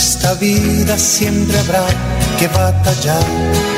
esta vida siempre habrá que batallar.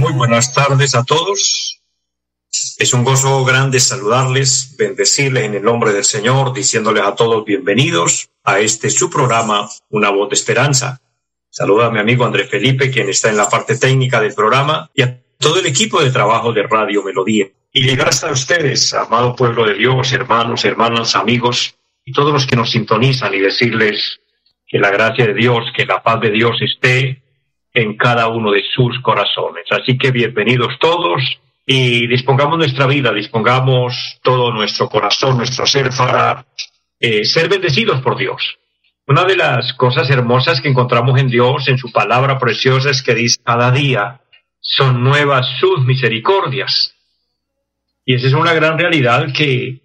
muy buenas tardes a todos. Es un gozo grande saludarles, bendecirles en el nombre del Señor, diciéndoles a todos bienvenidos a este su programa, Una voz de esperanza. Saluda a mi amigo Andrés Felipe, quien está en la parte técnica del programa, y a todo el equipo de trabajo de Radio Melodía. Y gracias a ustedes, amado pueblo de Dios, hermanos, hermanas, amigos, y todos los que nos sintonizan, y decirles que la gracia de Dios, que la paz de Dios esté en cada uno de sus corazones. Así que bienvenidos todos y dispongamos nuestra vida, dispongamos todo nuestro corazón, nuestro ser para eh, ser bendecidos por Dios. Una de las cosas hermosas que encontramos en Dios, en su palabra preciosa, es que dice, cada día son nuevas sus misericordias. Y esa es una gran realidad que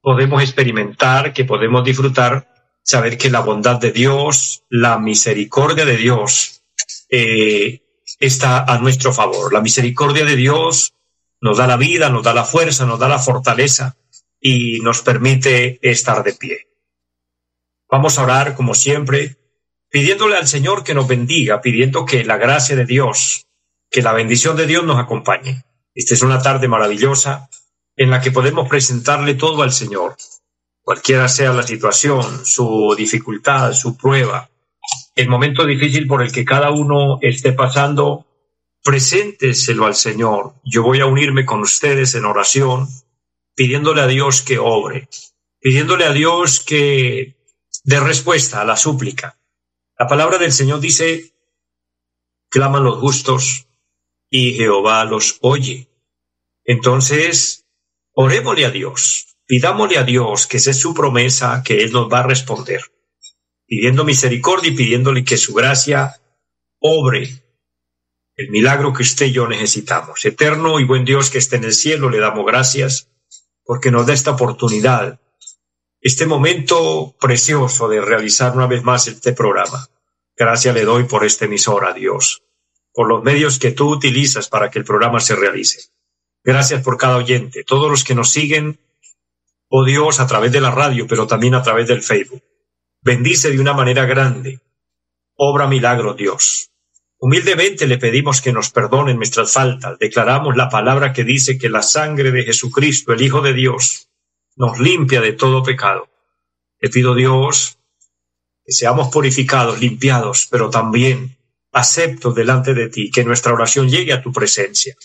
podemos experimentar, que podemos disfrutar, saber que la bondad de Dios, la misericordia de Dios, eh, está a nuestro favor. La misericordia de Dios nos da la vida, nos da la fuerza, nos da la fortaleza y nos permite estar de pie. Vamos a orar como siempre, pidiéndole al Señor que nos bendiga, pidiendo que la gracia de Dios, que la bendición de Dios nos acompañe. Esta es una tarde maravillosa en la que podemos presentarle todo al Señor, cualquiera sea la situación, su dificultad, su prueba, el momento difícil por el que cada uno esté pasando, presénteselo al Señor. Yo voy a unirme con ustedes en oración, pidiéndole a Dios que obre, pidiéndole a Dios que dé respuesta a la súplica. La palabra del Señor dice, claman los justos y Jehová los oye. Entonces, orémosle a Dios, pidámosle a Dios que esa es su promesa, que Él nos va a responder pidiendo misericordia y pidiéndole que su gracia obre el milagro que usted y yo necesitamos. Eterno y buen Dios que esté en el cielo, le damos gracias porque nos da esta oportunidad, este momento precioso de realizar una vez más este programa. Gracias le doy por esta emisora, Dios, por los medios que tú utilizas para que el programa se realice. Gracias por cada oyente, todos los que nos siguen, oh Dios, a través de la radio, pero también a través del Facebook. Bendice de una manera grande. Obra milagro, Dios. Humildemente le pedimos que nos perdonen nuestras faltas. Declaramos la palabra que dice que la sangre de Jesucristo, el Hijo de Dios, nos limpia de todo pecado. Le pido, Dios, que seamos purificados, limpiados, pero también aceptos delante de ti, que nuestra oración llegue a tu presencia.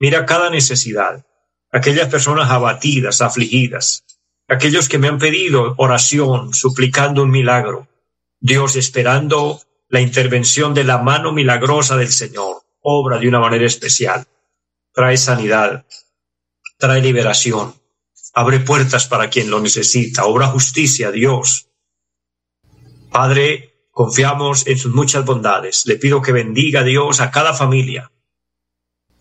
Mira cada necesidad, aquellas personas abatidas, afligidas, aquellos que me han pedido oración, suplicando un milagro. Dios esperando la intervención de la mano milagrosa del Señor, obra de una manera especial. Trae sanidad, trae liberación, abre puertas para quien lo necesita, obra justicia, Dios. Padre, confiamos en sus muchas bondades. Le pido que bendiga Dios a cada familia,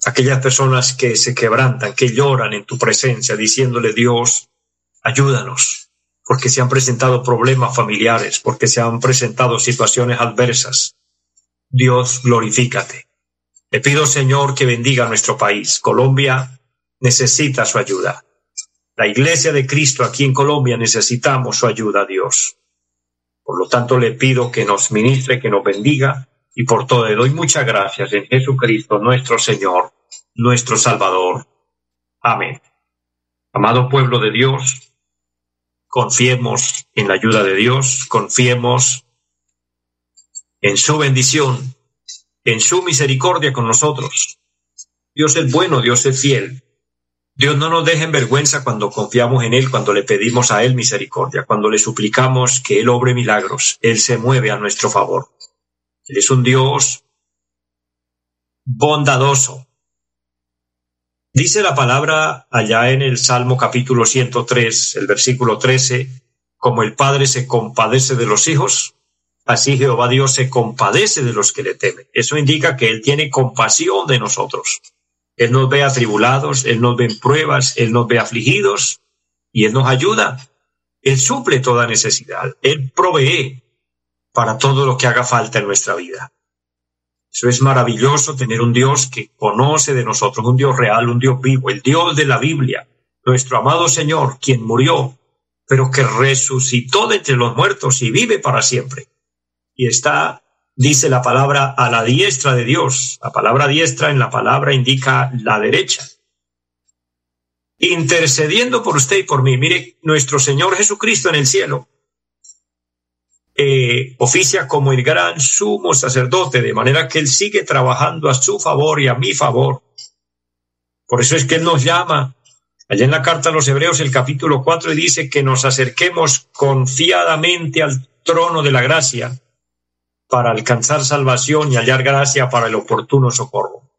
aquellas personas que se quebrantan, que lloran en tu presencia, diciéndole Dios, Ayúdanos, porque se han presentado problemas familiares, porque se han presentado situaciones adversas. Dios, glorifícate. Le pido, Señor, que bendiga nuestro país. Colombia necesita su ayuda. La iglesia de Cristo aquí en Colombia necesitamos su ayuda, Dios. Por lo tanto, le pido que nos ministre, que nos bendiga y por todo le doy muchas gracias en Jesucristo, nuestro Señor, nuestro Salvador. Amén. Amado pueblo de Dios, confiemos en la ayuda de Dios, confiemos en su bendición, en su misericordia con nosotros. Dios es bueno, Dios es fiel. Dios no nos deja en vergüenza cuando confiamos en Él, cuando le pedimos a Él misericordia, cuando le suplicamos que Él obre milagros. Él se mueve a nuestro favor. Él es un Dios bondadoso, Dice la palabra allá en el Salmo capítulo 103, el versículo 13, como el Padre se compadece de los hijos, Así Jehová Dios se compadece de los que le temen. Eso indica que Él tiene compasión de nosotros. Él nos ve atribulados, Él nos ve en pruebas, Él nos ve afligidos y Él nos ayuda. Él suple toda necesidad. Él provee para todo lo que haga falta en nuestra vida. Eso es maravilloso tener un Dios que conoce de nosotros, un Dios real, un Dios vivo, el Dios de la Biblia, nuestro amado Señor, quien murió, pero que resucitó de entre los muertos y vive para siempre y está, dice la palabra, a la diestra de Dios. La palabra diestra en la palabra indica la derecha. Intercediendo por usted y por mí. Mire, nuestro Señor Jesucristo en el cielo eh, oficia como el gran sumo sacerdote, de manera que Él sigue trabajando a su favor y a mi favor. Por eso es que Él nos llama. Allá en la carta a los Hebreos, el capítulo 4, dice que nos acerquemos confiadamente al trono de la gracia para alcanzar salvación y hallar gracia para el oportuno socorro.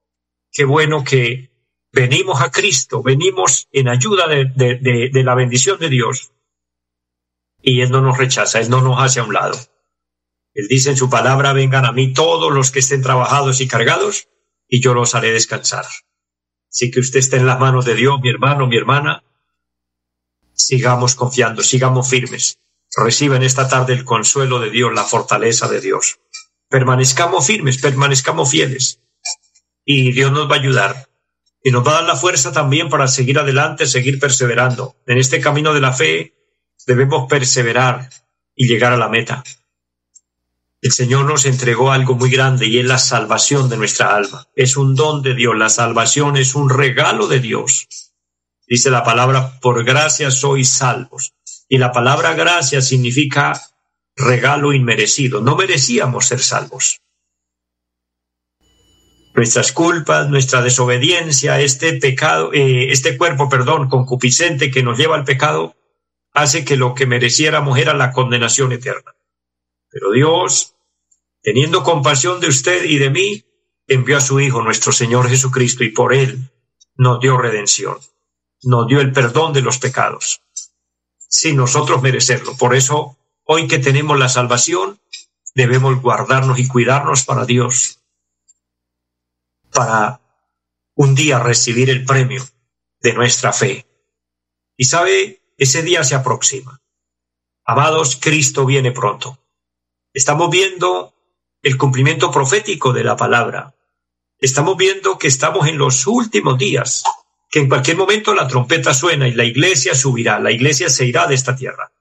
Qué bueno que venimos a Cristo, venimos en ayuda de, la bendición de Dios y Él no nos rechaza, Él no nos hace a un lado. Él dice en su palabra, vengan a mí todos los que estén trabajados y cargados y yo los haré descansar. Así que usted está en las manos de Dios, mi hermano, mi hermana. Sigamos confiando, sigamos firmes reciben esta tarde el consuelo de Dios, la fortaleza de Dios. Permanezcamos firmes, permanezcamos fieles. Y Dios nos va a ayudar. Y nos va a dar la fuerza también para seguir adelante, seguir perseverando. En este camino de la fe debemos perseverar y llegar a la meta. El Señor nos entregó algo muy grande y es la salvación de nuestra alma. Es un don de Dios. La salvación es un regalo de Dios. Dice la palabra, por gracia sois salvos. Y la palabra gracia significa regalo inmerecido. No merecíamos ser salvos. Nuestras culpas, nuestra desobediencia, este pecado, eh, este cuerpo, perdón, concupiscente que nos lleva al pecado, hace que lo que mereciéramos era la condenación eterna. Pero Dios, teniendo compasión de usted y de mí, envió a su Hijo, nuestro Señor Jesucristo, y por él nos dio redención, nos dio el perdón de los pecados sin nosotros merecerlo. Por eso, hoy que tenemos la salvación, debemos guardarnos y cuidarnos para Dios, para un día recibir el premio de nuestra fe. Y sabe, ese día se aproxima. Amados, Cristo viene pronto. Estamos viendo el cumplimiento profético de la palabra. Estamos viendo que estamos en los últimos días que en cualquier momento la trompeta suena y la iglesia subirá, la iglesia se irá de esta tierra.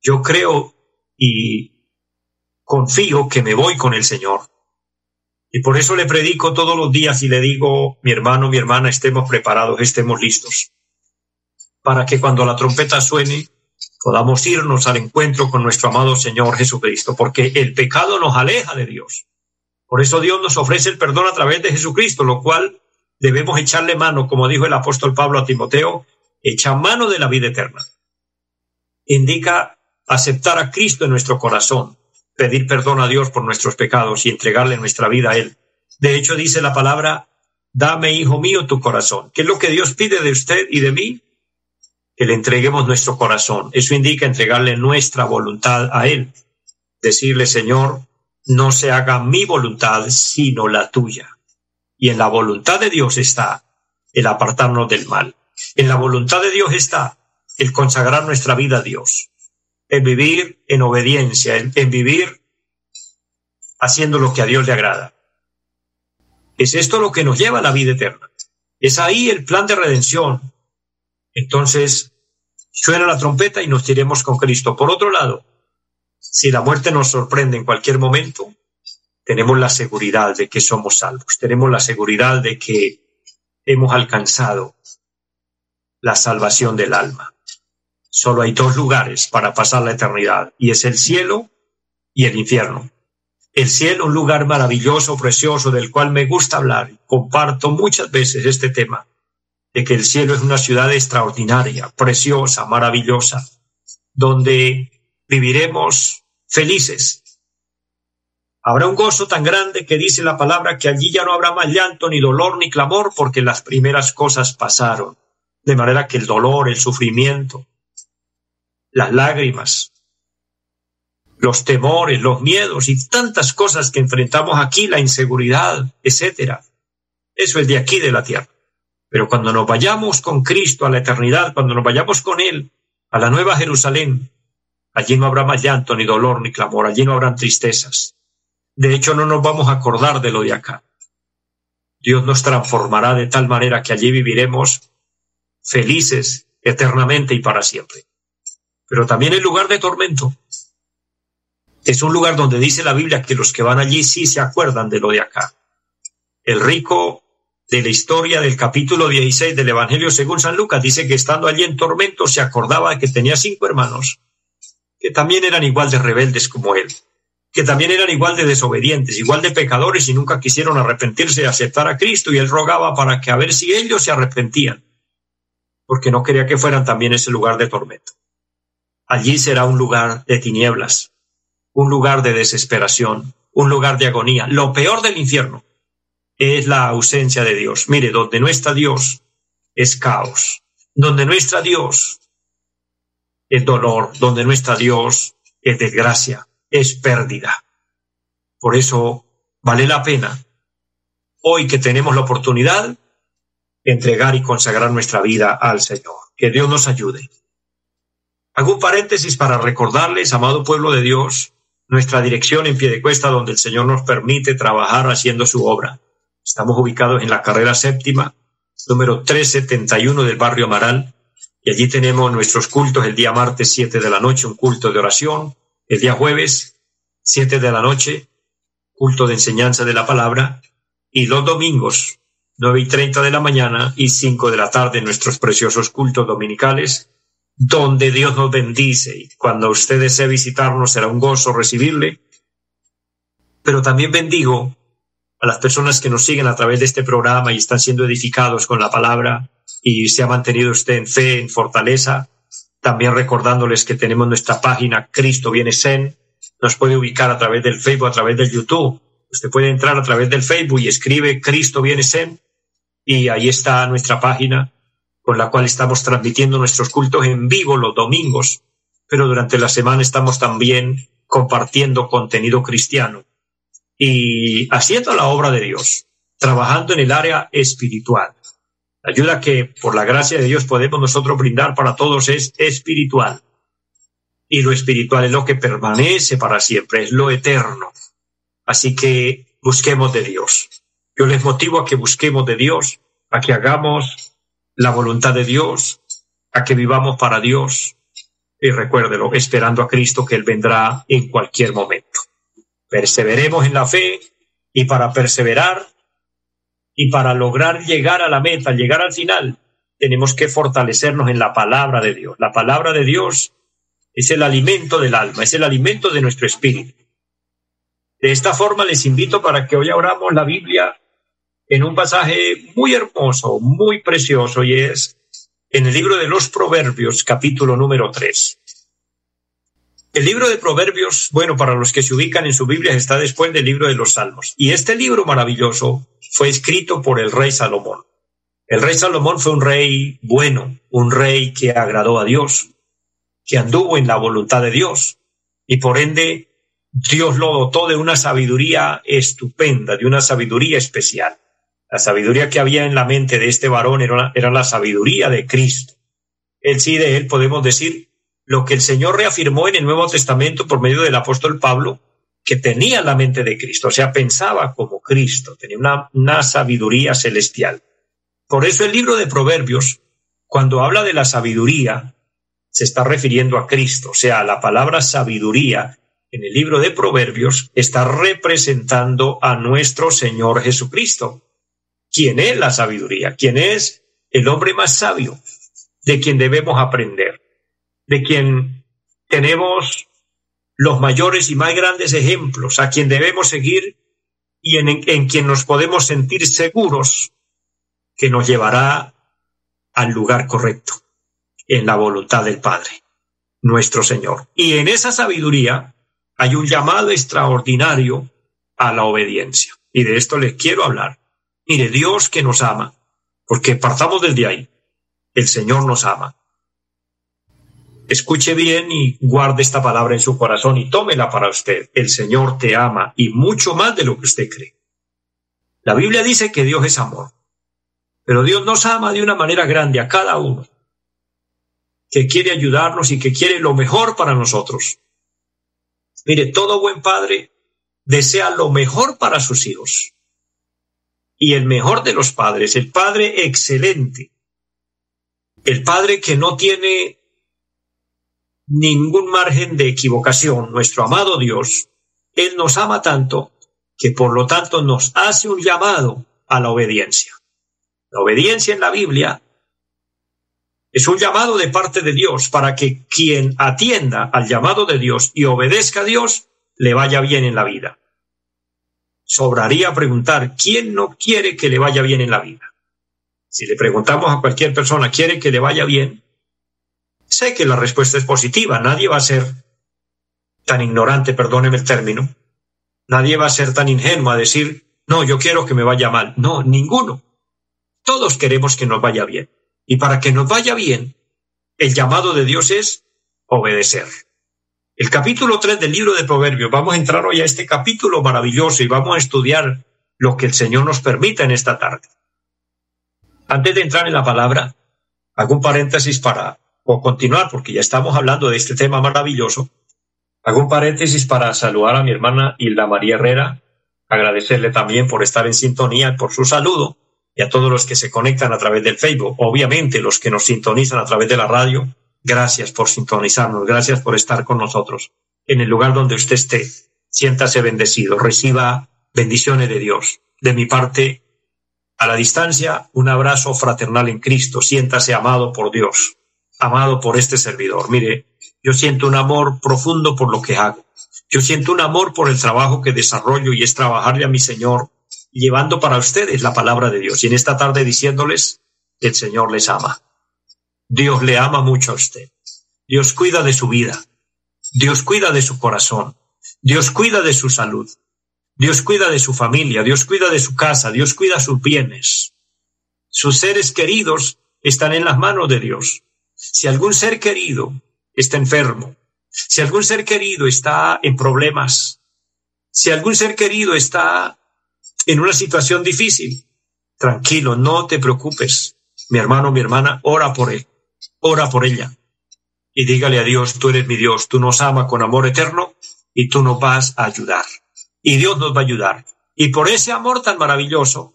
Yo creo y confío que me voy con el Señor. Y por eso le predico todos los días y le digo, mi hermano, mi hermana, estemos preparados, estemos listos, para que cuando la trompeta suene podamos irnos al encuentro con nuestro amado Señor Jesucristo, porque el pecado nos aleja de Dios. Por eso Dios nos ofrece el perdón a través de Jesucristo, lo cual debemos echarle mano, como dijo el apóstol Pablo a Timoteo, echa mano de la vida eterna. Indica aceptar a Cristo en nuestro corazón, pedir perdón a Dios por nuestros pecados y entregarle nuestra vida a Él. De hecho, dice la palabra, dame, hijo mío, tu corazón. ¿Qué es lo que Dios pide de usted y de mí? Que le entreguemos nuestro corazón. Eso indica entregarle nuestra voluntad a Él. Decirle, Señor, no se haga mi voluntad, sino la tuya. Y en la voluntad de Dios está el apartarnos del mal. En la voluntad de Dios está el consagrar nuestra vida a Dios, en vivir en obediencia, en, vivir haciendo lo que a Dios le agrada. Es esto lo que nos lleva a la vida eterna. Es ahí el plan de redención. Entonces, suena la trompeta y nos iremos con Cristo. Por otro lado, si la muerte nos sorprende en cualquier momento, tenemos la seguridad de que somos salvos, tenemos la seguridad de que hemos alcanzado la salvación del alma. Solo hay dos lugares para pasar la eternidad y es el cielo y el infierno. El cielo, un lugar maravilloso, precioso, del cual me gusta hablar. Comparto muchas veces este tema, de que el cielo es una ciudad extraordinaria, preciosa, maravillosa, donde viviremos felices, Habrá un gozo tan grande que dice la palabra que allí ya no habrá más llanto, ni dolor, ni clamor, porque las primeras cosas pasaron. De manera que el dolor, el sufrimiento, las lágrimas, los temores, los miedos y tantas cosas que enfrentamos aquí, la inseguridad, etcétera. Eso es de aquí de la tierra. Pero cuando nos vayamos con Cristo a la eternidad, cuando nos vayamos con Él a la nueva Jerusalén, allí no habrá más llanto, ni dolor, ni clamor, allí no habrán tristezas. De hecho, no nos vamos a acordar de lo de acá. Dios nos transformará de tal manera que allí viviremos felices eternamente y para siempre. Pero también el lugar de tormento es un lugar donde dice la Biblia que los que van allí sí se acuerdan de lo de acá. El rico de la historia del capítulo 16 del Evangelio según San Lucas dice que estando allí en tormento se acordaba que tenía cinco hermanos que también eran igual de rebeldes como él, que también eran igual de desobedientes, igual de pecadores y nunca quisieron arrepentirse y aceptar a Cristo y él rogaba para que a ver si ellos se arrepentían, porque no quería que fueran también ese lugar de tormento. Allí será un lugar de tinieblas, un lugar de desesperación, un lugar de agonía. Lo peor del infierno es la ausencia de Dios. Mire, donde no está Dios es caos. Donde no está Dios es dolor. Donde no está Dios es desgracia, es pérdida. Por eso vale la pena, hoy que tenemos la oportunidad, entregar y consagrar nuestra vida al Señor. Que Dios nos ayude. Hago un paréntesis para recordarles, amado pueblo de Dios, nuestra dirección en pie de cuesta donde el Señor nos permite trabajar haciendo su obra. Estamos ubicados en la carrera séptima, número 371 del barrio Amaral, y allí tenemos nuestros cultos el día martes 7 de la noche, un culto de oración, el día jueves 7 de la noche, culto de enseñanza de la palabra, y los domingos 9 y 30 de la mañana y 5 de la tarde nuestros preciosos cultos dominicales, donde Dios nos bendice y cuando usted desee visitarnos será un gozo recibirle. Pero también bendigo a las personas que nos siguen a través de este programa y están siendo edificados con la palabra y se ha mantenido usted en fe, en fortaleza. También recordándoles que tenemos nuestra página Cristo Viene Zen. Nos puede ubicar a través del Facebook, a través del YouTube. Usted puede entrar a través del Facebook y escribe Cristo Viene Zen y ahí está nuestra página con la cual estamos transmitiendo nuestros cultos en vivo los domingos, pero durante la semana estamos también compartiendo contenido cristiano y haciendo la obra de Dios, trabajando en el área espiritual. La ayuda que por la gracia de Dios podemos nosotros brindar para todos es espiritual. Y lo espiritual es lo que permanece para siempre, es lo eterno. Así que busquemos de Dios. Yo les motivo a que busquemos de Dios, a que hagamos la voluntad de Dios, a que vivamos para Dios. Y recuérdelo, esperando a Cristo que Él vendrá en cualquier momento perseveremos en la fe y para perseverar y para lograr llegar a la meta, llegar al final, tenemos que fortalecernos en la palabra de Dios. La palabra de Dios es el alimento del alma, es el alimento de nuestro espíritu. De esta forma les invito para que hoy abramos la Biblia en un pasaje muy hermoso, muy precioso, y es en el libro de los Proverbios, capítulo número 3. El libro de Proverbios, bueno, para los que se ubican en su Biblia, está después del libro de los Salmos. Y este libro maravilloso fue escrito por el rey Salomón. El rey Salomón fue un rey bueno, un rey que agradó a Dios, que anduvo en la voluntad de Dios. Y por ende, Dios lo dotó de una sabiduría estupenda, de una sabiduría especial. La sabiduría que había en la mente de este varón era, la sabiduría de Cristo. Él sí, de él podemos decir lo que el Señor reafirmó en el Nuevo Testamento por medio del apóstol Pablo, que tenía la mente de Cristo, o sea, pensaba como Cristo, tenía una, sabiduría celestial. Por eso el libro de Proverbios, cuando habla de la sabiduría, se está refiriendo a Cristo, o sea, la palabra sabiduría en el libro de Proverbios está representando a nuestro Señor Jesucristo. ¿Quién es la sabiduría? ¿Quién es el hombre más sabio de quien debemos aprender? De quien tenemos los mayores y más grandes ejemplos, a quien debemos seguir y en, quien nos podemos sentir seguros que nos llevará al lugar correcto, en la voluntad del Padre, nuestro Señor. Y en esa sabiduría hay un llamado extraordinario a la obediencia. Y de esto les quiero hablar. Mire, Dios que nos ama, porque partamos desde ahí. El Señor nos ama. Escuche bien y guarde esta palabra en su corazón y tómela para usted. El Señor te ama y mucho más de lo que usted cree. La Biblia dice que Dios es amor, pero Dios nos ama de una manera grande a cada uno, que quiere ayudarnos y que quiere lo mejor para nosotros. Mire, todo buen padre desea lo mejor para sus hijos. Y el mejor de los padres, el padre excelente, el padre que no tiene ningún margen de equivocación. Nuestro amado Dios, Él nos ama tanto que por lo tanto nos hace un llamado a la obediencia. La obediencia en la Biblia es un llamado de parte de Dios para que quien atienda al llamado de Dios y obedezca a Dios, le vaya bien en la vida. Sobraría preguntar, ¿quién no quiere que le vaya bien en la vida? Si le preguntamos a cualquier persona, ¿quiere que le vaya bien? Sé que la respuesta es positiva. Nadie va a ser tan ignorante, perdóneme el término. Nadie va a ser tan ingenuo a decir, no, yo quiero que me vaya mal. No, ninguno. Todos queremos que nos vaya bien. Y para que nos vaya bien, el llamado de Dios es obedecer. El capítulo 3 del libro de Proverbios, vamos a entrar hoy a este capítulo maravilloso y vamos a estudiar lo que el Señor nos permita en esta tarde. Antes de entrar en la palabra, hago un paréntesis para o continuar, porque ya estamos hablando de este tema maravilloso, hago un paréntesis para saludar a mi hermana Hilda María Herrera, agradecerle también por estar en sintonía, por su saludo, y a todos los que se conectan a través del Facebook, obviamente los que nos sintonizan a través de la radio, gracias por sintonizarnos, gracias por estar con nosotros. En el lugar donde usted esté, siéntase bendecido, reciba bendiciones de Dios. De mi parte, a la distancia, un abrazo fraternal en Cristo, siéntase amado por Dios amado por este servidor. Mire, yo siento un amor profundo por lo que hago. Yo siento un amor por el trabajo que desarrollo y es trabajarle a mi Señor, llevando para ustedes la palabra de Dios. Y en esta tarde diciéndoles, el Señor les ama. Dios le ama mucho a usted. Dios cuida de su vida. Dios cuida de su corazón. Dios cuida de su salud. Dios cuida de su familia. Dios cuida de su casa. Dios cuida sus bienes. Sus seres queridos están en las manos de Dios. Si algún ser querido está enfermo, si algún ser querido está en problemas, si algún ser querido está en una situación difícil, tranquilo, no te preocupes. Mi hermano, mi hermana, ora por él, ora por ella. Y dígale a Dios, tú eres mi Dios, tú nos amas con amor eterno y tú nos vas a ayudar. Y Dios nos va a ayudar. Y por ese amor tan maravilloso,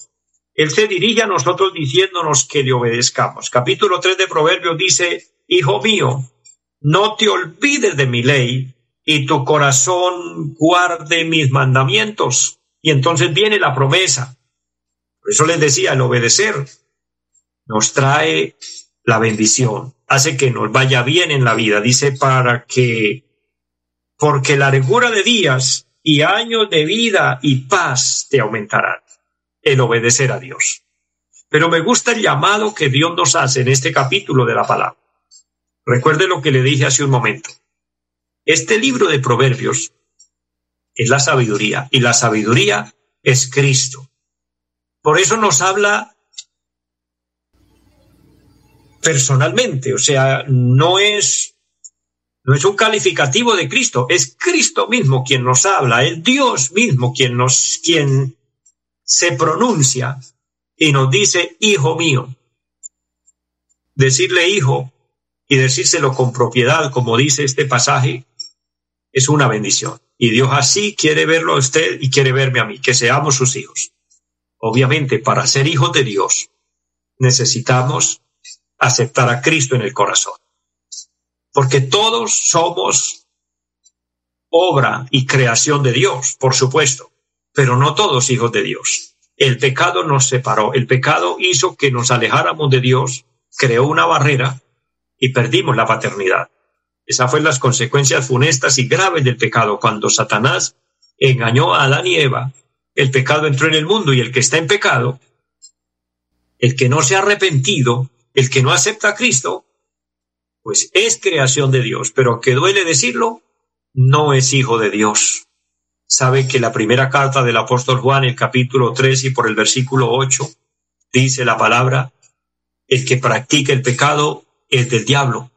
él se dirige a nosotros diciéndonos que le obedezcamos. Capítulo 3 de Proverbios dice, Hijo mío, no te olvides de mi ley y tu corazón guarde mis mandamientos. Y entonces viene la promesa. Por eso les decía, el obedecer nos trae la bendición, hace que nos vaya bien en la vida. Dice para que, porque la largura de días y años de vida y paz te aumentarán el obedecer a Dios. Pero me gusta el llamado que Dios nos hace en este capítulo de la palabra. Recuerde lo que le dije hace un momento. Este libro de Proverbios es la sabiduría y la sabiduría es Cristo. Por eso nos habla personalmente, o sea, no es no es un calificativo de Cristo, es Cristo mismo quien nos habla, es Dios mismo quien nos quien se pronuncia y nos dice, hijo mío. Decirle hijo y decírselo con propiedad, como dice este pasaje, es una bendición. Y Dios así quiere verlo a usted y quiere verme a mí, que seamos sus hijos. Obviamente, para ser hijos de Dios, necesitamos aceptar a Cristo en el corazón. Porque todos somos obra y creación de Dios, por supuesto pero no todos hijos de Dios. El pecado nos separó, el pecado hizo que nos alejáramos de Dios, creó una barrera y perdimos la paternidad. Esas fueron las consecuencias funestas y graves del pecado. Cuando Satanás engañó a Adán y Eva, el pecado entró en el mundo y el que está en pecado, el que no se ha arrepentido, el que no acepta a Cristo, pues es creación de Dios, pero que duele decirlo, no es hijo de Dios sabe que la primera carta del apóstol Juan, el capítulo 3 y por el versículo 8, dice la palabra, el que practica el pecado es del diablo,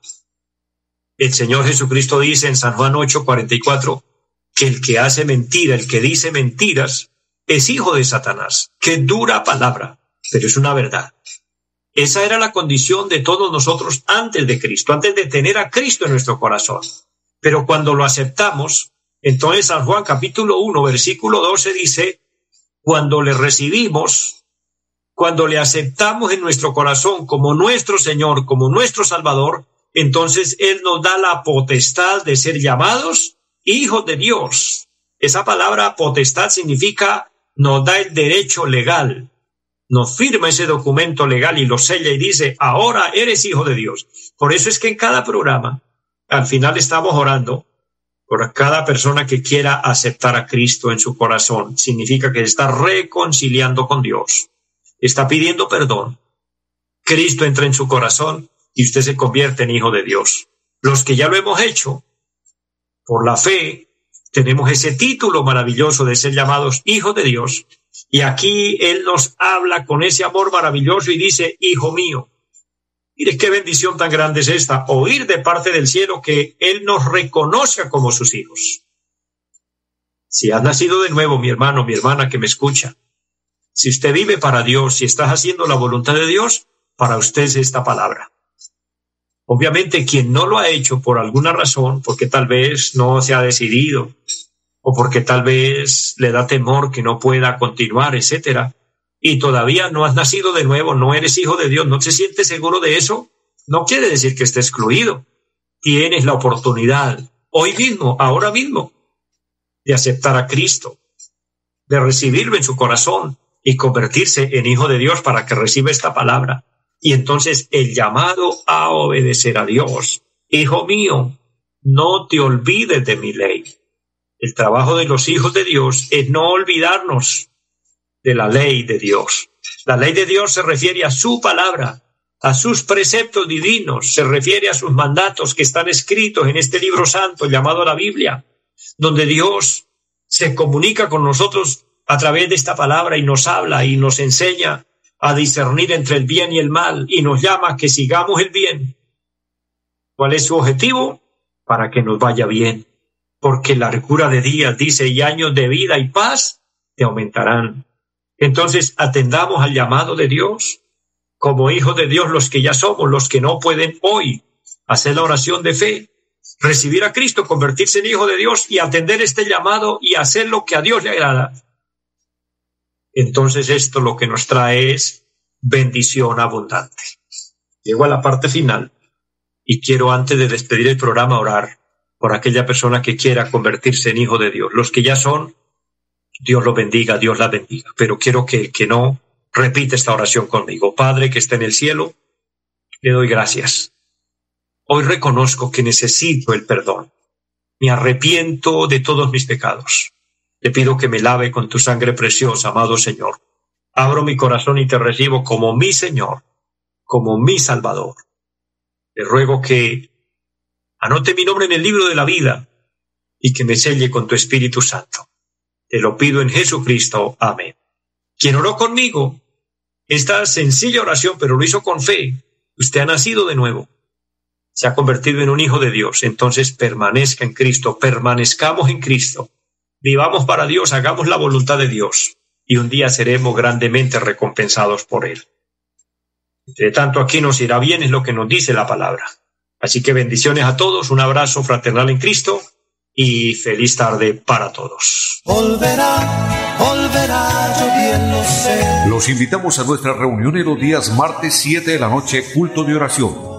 El Señor Jesucristo dice en San Juan 8:44 que el que hace mentira, el que dice mentiras, es hijo de Satanás. Qué dura palabra, pero es una verdad. Esa era la condición de todos nosotros antes de Cristo, antes de tener a Cristo en nuestro corazón. Pero cuando lo aceptamos, entonces San Juan capítulo 1, versículo 12 dice, cuando le recibimos, cuando le aceptamos en nuestro corazón como nuestro Señor, como nuestro Salvador, entonces Él nos da la potestad de ser llamados hijos de Dios. Esa palabra potestad significa nos da el derecho legal, nos firma ese documento legal y lo sella y dice, ahora eres hijo de Dios. Por eso es que en cada programa, al final estamos orando por cada persona que quiera aceptar a Cristo en su corazón. Significa que está reconciliando con Dios está pidiendo perdón. Cristo entra en su corazón y usted se convierte en hijo de Dios. Los que ya lo hemos hecho, por la fe, tenemos ese título maravilloso de ser llamados hijos de Dios. Y aquí Él nos habla con ese amor maravilloso y dice, hijo mío. Mire qué bendición tan grande es esta, oír de parte del cielo que Él nos reconozca como sus hijos. Si has nacido de nuevo, mi hermano, mi hermana que me escucha, si usted vive para Dios, si estás haciendo la voluntad de Dios, para usted es esta palabra. Obviamente, quien no lo ha hecho por alguna razón, porque tal vez no se ha decidido, o porque tal vez le da temor que no pueda continuar, etcétera, y todavía no has nacido de nuevo, no eres hijo de Dios, no se siente seguro de eso, no quiere decir que esté excluido. Tienes la oportunidad, hoy mismo, ahora mismo, de aceptar a Cristo, de recibirlo en su corazón, y convertirse en hijo de Dios para que reciba esta palabra. Y entonces el llamado a obedecer a Dios. Hijo mío, no te olvides de mi ley. El trabajo de los hijos de Dios es no olvidarnos de la ley de Dios. La ley de Dios se refiere a su palabra, a sus preceptos divinos, se refiere a sus mandatos que están escritos en este libro santo llamado la Biblia, donde Dios se comunica con nosotros a través de esta palabra y nos habla y nos enseña a discernir entre el bien y el mal y nos llama a que sigamos el bien. ¿Cuál es su objetivo? Para que nos vaya bien. Porque la largura de días, dice, y años de vida y paz te aumentarán. Entonces atendamos al llamado de Dios. Como hijos de Dios, los que ya somos, los que no pueden hoy hacer la oración de fe, recibir a Cristo, convertirse en hijo de Dios y atender este llamado y hacer lo que a Dios le agrada entonces esto lo que nos trae es bendición abundante. Llego a la parte final y quiero antes de despedir el programa orar por aquella persona que quiera convertirse en hijo de Dios. Los que ya son, Dios lo bendiga, Dios la bendiga. Pero quiero que el que no repite esta oración conmigo. Padre que está en el cielo, le doy gracias. Hoy reconozco que necesito el perdón. Me arrepiento de todos mis pecados. Te pido que me lave con tu sangre preciosa, amado Señor. Abro mi corazón y te recibo como mi Señor, como mi Salvador. Te ruego que anote mi nombre en el libro de la vida y que me selle con tu Espíritu Santo. Te lo pido en Jesucristo. Amén. Quien oró conmigo esta sencilla oración, pero lo hizo con fe, usted ha nacido de nuevo, se ha convertido en un hijo de Dios, entonces permanezca en Cristo, permanezcamos en Cristo. Vivamos para Dios, hagamos la voluntad de Dios. Y un día seremos grandemente recompensados por Él. Entre tanto, aquí nos irá bien, es lo que nos dice la palabra. Así que bendiciones a todos, un abrazo fraternal en Cristo y feliz tarde para todos. Los invitamos a nuestra reunión en los días martes 7 de la noche, culto de oración